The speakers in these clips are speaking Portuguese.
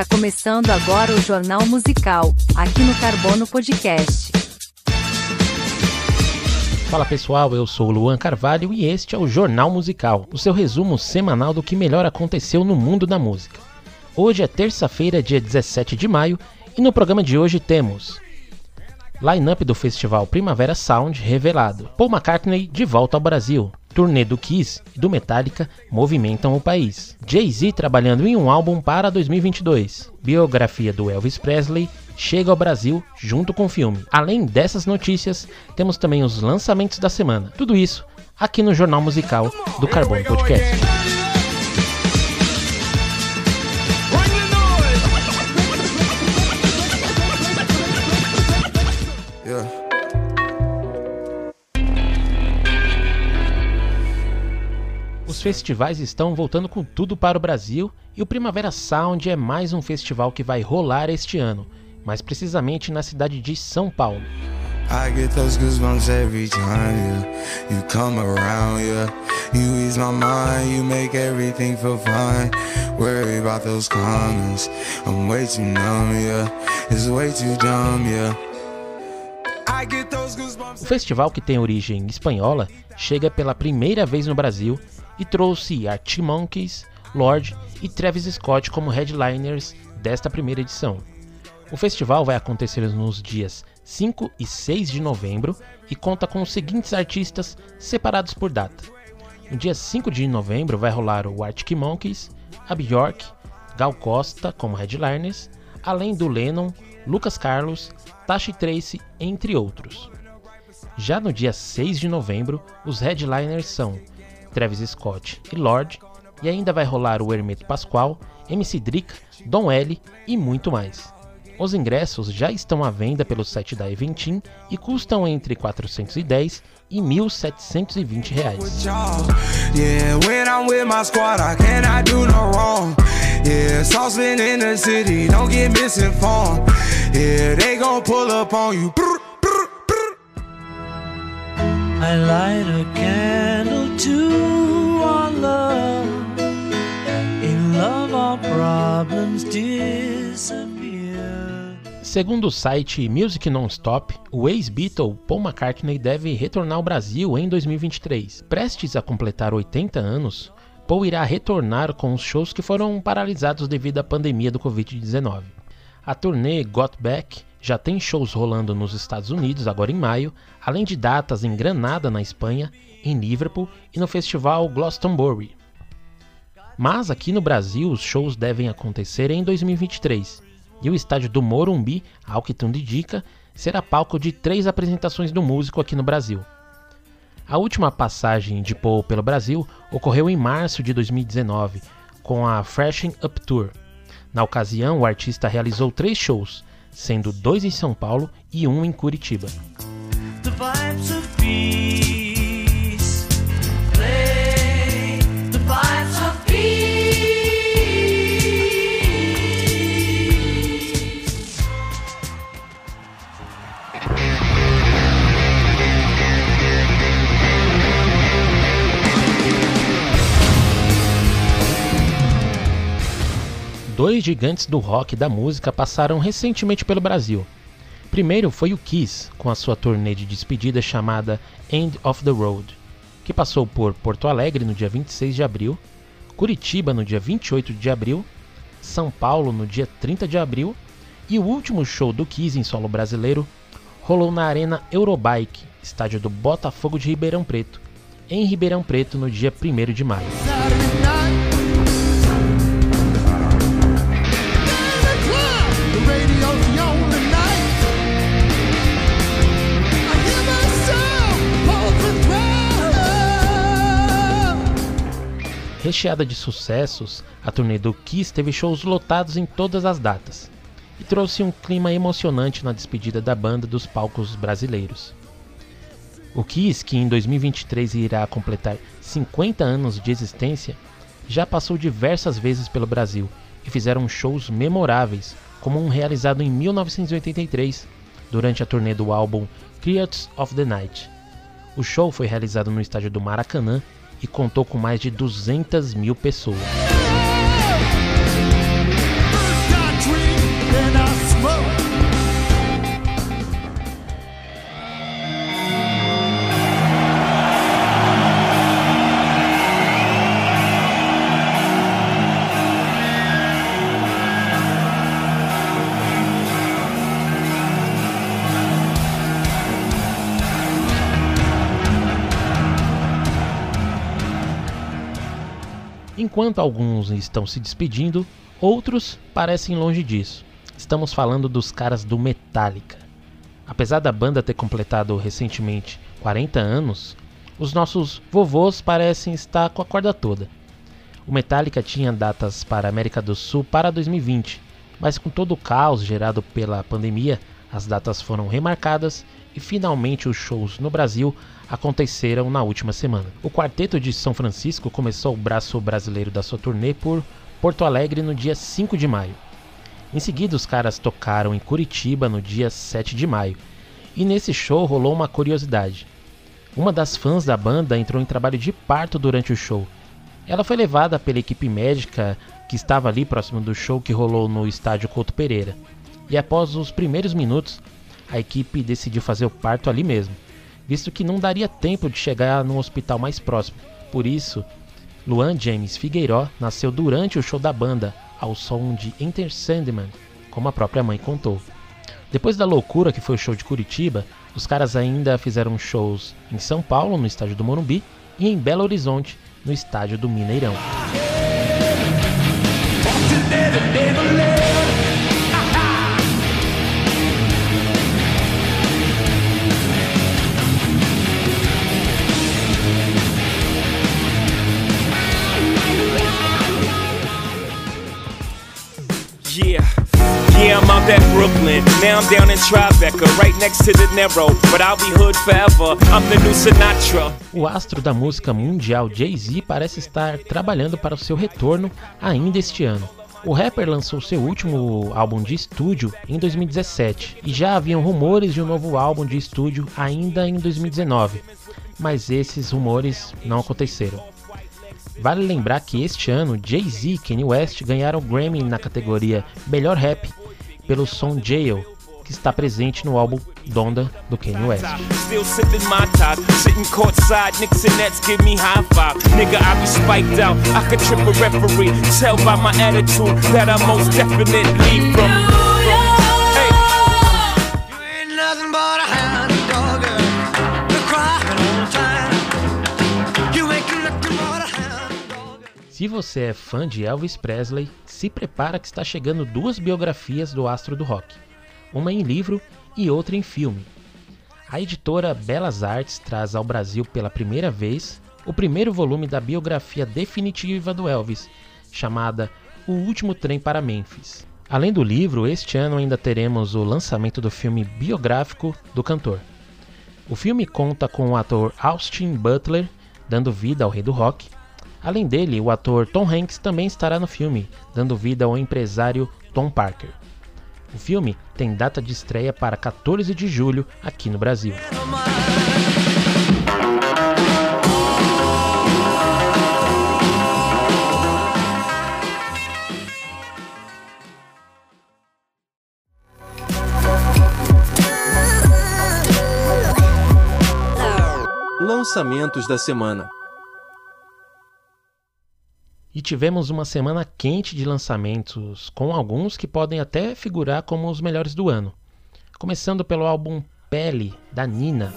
Está começando agora o Jornal Musical, aqui no Carbono Podcast. Fala pessoal, eu sou o Luan Carvalho e este é o Jornal Musical, o seu resumo semanal do que melhor aconteceu no mundo da música. Hoje é terça-feira, dia 17 de maio, e no programa de hoje temos Line-up do festival Primavera Sound revelado. Paul McCartney de volta ao Brasil. Turnê do Kiss e do Metallica movimentam o país. Jay-Z trabalhando em um álbum para 2022. Biografia do Elvis Presley chega ao Brasil junto com o filme. Além dessas notícias, temos também os lançamentos da semana. Tudo isso aqui no Jornal Musical do Carbono Podcast. Os festivais estão voltando com tudo para o Brasil e o Primavera Sound é mais um festival que vai rolar este ano, mais precisamente na cidade de São Paulo. O festival, que tem origem espanhola, chega pela primeira vez no Brasil e trouxe Arctic Monkeys, Lorde e Travis Scott como headliners desta primeira edição. O festival vai acontecer nos dias 5 e 6 de novembro e conta com os seguintes artistas separados por data. No dia 5 de novembro vai rolar o Arctic Monkeys, a Bjork, Gal Costa como headliners, além do Lennon, Lucas Carlos, Tashi Trace, entre outros. Já no dia 6 de novembro, os headliners são Travis Scott e Lorde, e ainda vai rolar o Hermeto Pascoal, MC Drica, Dom L e muito mais. Os ingressos já estão à venda pelo site da Eventim e custam entre 410 e 1.720 reais. I light a candle to our love. In love, our problems disappear. Segundo o site Music Nonstop, o ex-Beatle Paul McCartney deve retornar ao Brasil em 2023. Prestes a completar 80 anos, Paul irá retornar com os shows que foram paralisados devido à pandemia do Covid-19. A turnê Got Back já tem shows rolando nos Estados Unidos agora em maio, além de datas em Granada, na Espanha, em Liverpool e no festival Glastonbury. Mas aqui no Brasil os shows devem acontecer em 2023 e o estádio do Morumbi, ao que tudo indica, será palco de três apresentações do músico aqui no Brasil. A última passagem de Paul pelo Brasil ocorreu em março de 2019 com a Freshen Up Tour. Na ocasião, o artista realizou três shows, sendo dois em São Paulo e um em Curitiba. Dois gigantes do rock e da música passaram recentemente pelo Brasil. Primeiro foi o Kiss, com a sua turnê de despedida chamada End of the Road, que passou por Porto Alegre no dia 26 de abril, Curitiba no dia 28 de abril, São Paulo no dia 30 de abril e o último show do Kiss em solo brasileiro rolou na Arena Eurobike, estádio do Botafogo de Ribeirão Preto, em Ribeirão Preto no dia 1 de maio. Recheada de sucessos, a turnê do Kiss teve shows lotados em todas as datas e trouxe um clima emocionante na despedida da banda dos palcos brasileiros. O Kiss, que em 2023 irá completar 50 anos de existência, já passou diversas vezes pelo Brasil e fizeram shows memoráveis, como um realizado em 1983, durante a turnê do álbum Creatures of the Night. O show foi realizado no estádio do Maracanã e contou com mais de 200 mil pessoas. Enquanto alguns estão se despedindo, outros parecem longe disso. Estamos falando dos caras do Metallica. Apesar da banda ter completado recentemente 40 anos, os nossos vovôs parecem estar com a corda toda. O Metallica tinha datas para a América do Sul para 2020, mas com todo o caos gerado pela pandemia, as datas foram remarcadas e finalmente os shows no Brasil aconteceram na última semana. O quarteto de São Francisco começou o braço brasileiro da sua turnê por Porto Alegre no dia 5 de maio. Em seguida, os caras tocaram em Curitiba no dia 7 de maio. E nesse show rolou uma curiosidade. Uma das fãs da banda entrou em trabalho de parto durante o show. Ela foi levada pela equipe médica que estava ali próximo do show que rolou no estádio Couto Pereira. E após os primeiros minutos, a equipe decidiu fazer o parto ali mesmo visto que não daria tempo de chegar no hospital mais próximo. Por isso, Luan James Figueiró nasceu durante o show da banda, ao som de Enter Sandman, como a própria mãe contou. Depois da loucura que foi o show de Curitiba, os caras ainda fizeram shows em São Paulo, no estádio do Morumbi, e em Belo Horizonte, no estádio do Mineirão. Now I'm down in Tribeca, right next to the Narrow. But I'll be hood forever. I'm the new Sinatra. O astro da música mundial Jay-Z parece estar trabalhando para o seu retorno ainda este ano. O rapper lançou seu último álbum de estúdio em 2017 e já haviam rumores de um novo álbum de estúdio ainda em 2019, mas esses rumores não aconteceram. Vale lembrar que este ano Jay-Z e Kanye West ganharam o Grammy na categoria Melhor Rap pelo som Jail, que está presente no álbum Donda do Kanye West. Se você é fã de Elvis Presley, se prepara que está chegando duas biografias do astro do rock, uma em livro e outra em filme. A editora Belas Artes traz ao Brasil pela primeira vez o primeiro volume da biografia definitiva do Elvis, chamada O Último Trem para Memphis. Além do livro, este ano ainda teremos o lançamento do filme biográfico do cantor. O filme conta com o ator Austin Butler dando vida ao rei do rock, Além dele, o ator Tom Hanks também estará no filme, dando vida ao empresário Tom Parker. O filme tem data de estreia para 14 de julho aqui no Brasil. Lançamentos da semana. E tivemos uma semana quente de lançamentos, com alguns que podem até figurar como os melhores do ano. Começando pelo álbum Pele, da Nina.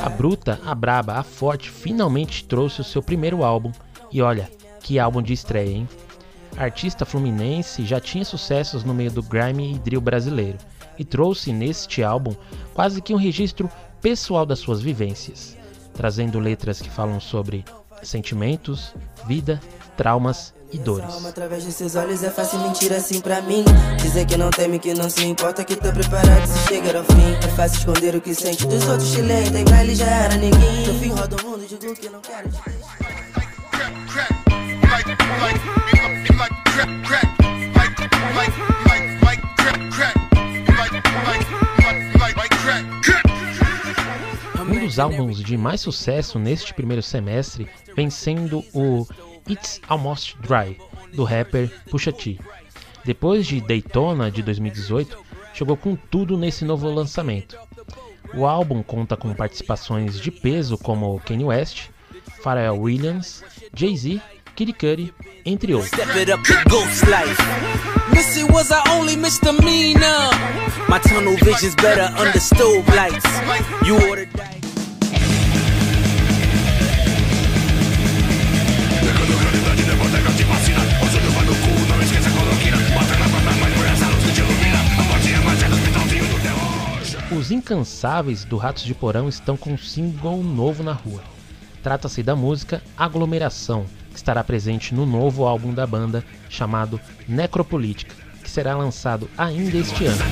a bruta, a braba, a forte finalmente trouxe o seu primeiro álbum. E olha, que álbum de estreia, hein? A artista fluminense já tinha sucessos no meio do grime e drill brasileiro e trouxe neste álbum quase que um registro pessoal das suas vivências, trazendo letras que falam sobre sentimentos, vida, traumas e dores. Através desses olhos é fácil mentir assim pra mim. Dizer que não teme, que não se importa, que tô preparado se chegar ao fim. É fácil esconder o que sente dos outros chilenos, tem pra ele já era ninguém. No fim roda o mundo, digo que não quero te os álbuns de mais sucesso neste primeiro semestre vem sendo o It's Almost Dry, do rapper Pusha T. Depois de Daytona de 2018, chegou com tudo nesse novo lançamento. O álbum conta com participações de peso como Kanye West, Pharrell Williams, Jay-Z, Kid Cudi, entre outros. Missy was our only misdemeanor. My tunnel vision's better lights. You ordered Os incansáveis do Ratos de Porão estão com um single novo na rua. Trata-se da música Aglomeração, que estará presente no novo álbum da banda chamado Necropolítica, que será lançado ainda este ano.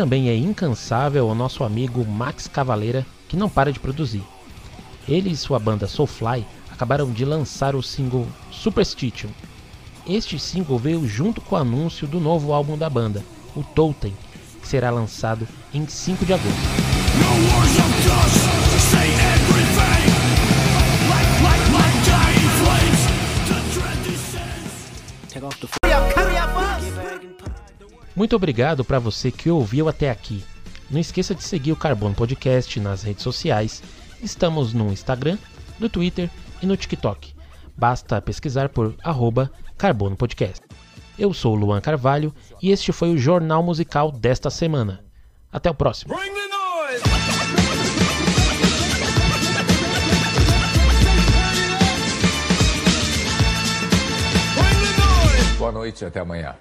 Também é incansável o nosso amigo Max Cavaleira, que não para de produzir. Ele e sua banda Soulfly acabaram de lançar o single Superstition. Este single veio junto com o anúncio do novo álbum da banda, o Totem, que será lançado em 5 de agosto. Muito obrigado para você que ouviu até aqui. Não esqueça de seguir o Carbono Podcast nas redes sociais. Estamos no Instagram, no Twitter e no TikTok. Basta pesquisar por arroba Carbono Podcast. Eu sou o Luan Carvalho e este foi o Jornal Musical desta semana. Até o próximo. Boa noite e até amanhã.